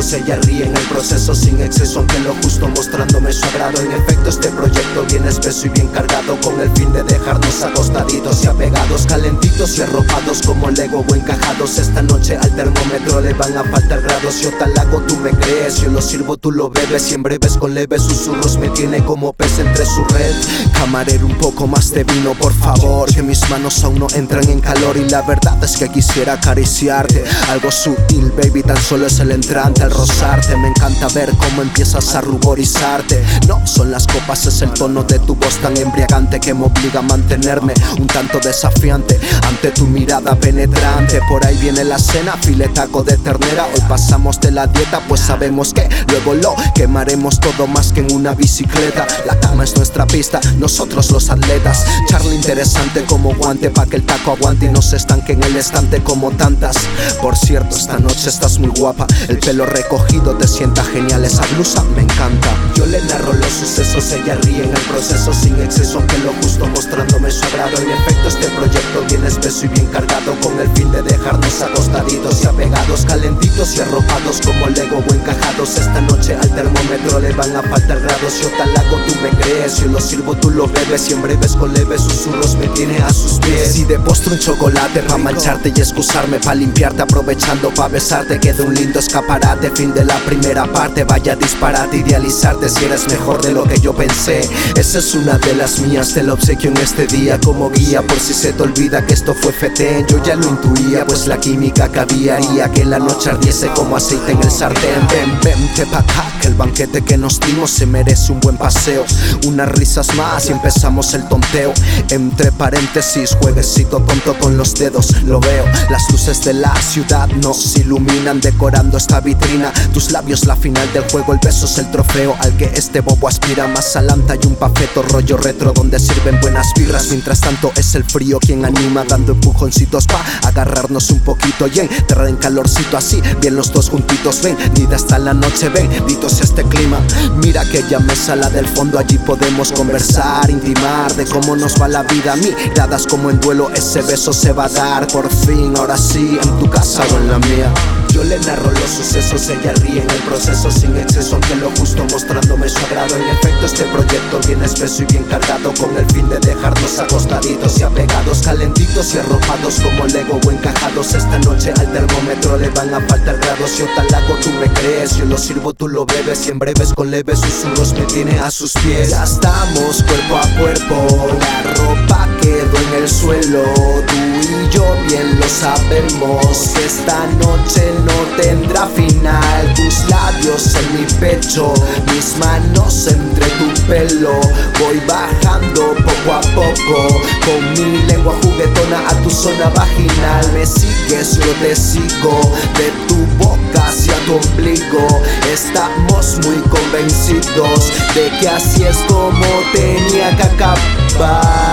ella ríe en el proceso sin exceso Aunque lo justo mostrándome su agrado. En efecto este proyecto viene espeso y bien cargado Con el fin de dejarnos acostaditos y apegados Calentitos y arropados como Lego o encajados. Esta noche al termómetro le van a faltar grados. Yo tal hago, tú me crees, yo lo sirvo, tú lo bebes Y en breves con leves susurros me tiene como pez entre su red. Camarero un poco más de vino por favor Que mis manos aún no entran en calor Y la verdad es que quisiera acariciarte. Algo sutil baby, tan solo es el entrante al rozarte. Me encanta ver cómo empiezas a ruborizarte. No, son las copas, es el tono de tu voz tan embriagante Que me obliga a mantenerme un tanto desafiante. Ante tu mirada penetrante Por ahí viene la cena, filetaco de ternera. Hoy pasamos de la dieta pues sabemos que Luego lo quemaremos todo más que en una bicicleta. La cama es nuestra pista, nosotros los atletas. Charla interesante como guante pa' que el taco aguante Y no se estanque en el estante como tantas. Por cierto, esta noche estás muy guapa El pelo recogido te sienta genial, esa blusa me encanta. Yo le narro los sucesos, ella ríe en el proceso Sin exceso, que lo justo mostrándome su agrado. En efecto este proyecto viene espeso y bien cargado Con el fin de dejarnos acostaditos y apegados Calentitos y arropados como Lego o encajados Esta noche al termómetro le van a faltar grados Yo tal hago, tú me crees, yo lo sirvo, tú lo bebes Y en breves con leves susurros me tiene a sus pies. Y de postre un chocolate pa' mancharte y excusarme Pa' limpiarte aprovechando pa' besarte Queda un lindo escaparate, fin de la primera parte Vaya disparate, idealizarte si eres mejor de lo que yo pensé. Esa es una de las mías, te lo obsequio en este día Como guía por si se te olvida que esto fue FT Yo ya lo intuía, pues la química que había haría que la noche ardiese como aceite en el sartén. Ven, vente pa' acá, que el banquete que nos dimos se merece un buen paseo. Unas risas más y empezamos el tonteo. Entre paréntesis, jueguecito tonto con los dedos Lo veo, las luces de la ciudad nos iluminan decorando esta vitrina Tus labios la final del juego, el beso es el trofeo Al que este bobo aspira. Más alanta y un pafeto rollo retro Donde sirven buenas vibras. Mientras tanto es el frío quien anima Dando empujoncitos pa' agarrarnos un poquito. Y entrar en calorcito así, bien los dos juntitos Ven, ni de hasta la noche, ven, dito sea este clima. Mira aquella mesa, la del fondo, allí podemos conversar Intimar de cómo nos va la vida. Miradas como en duelo, ese beso se va a dar Por fin, ahora sí, en tu casa o en la mía yo le narro los sucesos, ella ríe en el proceso sin exceso, aunque lo justo mostrándome su agrado. En efecto, este proyecto viene espeso y bien cargado con el fin de dejarnos acostaditos y apegados, calentitos y arropados como Lego o encajados. Esta noche al termómetro le van a faltar grados. Yo tal hago, tú me crees, yo lo sirvo, tú lo bebes y en breves con leves susurros me tiene a sus pies. Ya estamos cuerpo a cuerpo, la ropa quedó en el suelo, tú y yo bien lo sabemos. Esta noche no tendrá final. Tus labios en mi pecho Mis manos entre tu pelo. Voy bajando poco a poco Con mi lengua juguetona a tu zona vaginal. Me sigues, yo te sigo De tu boca hacia tu ombligo. Estamos muy convencidos De que así es como tenía que acabar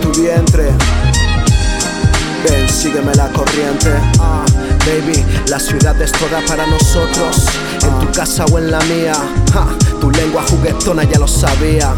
tu vientre. Ven, sígueme la corriente. Ah, Baby, la ciudad es toda para nosotros. En tu casa o en la mía. Tu lengua juguetona ya lo sabía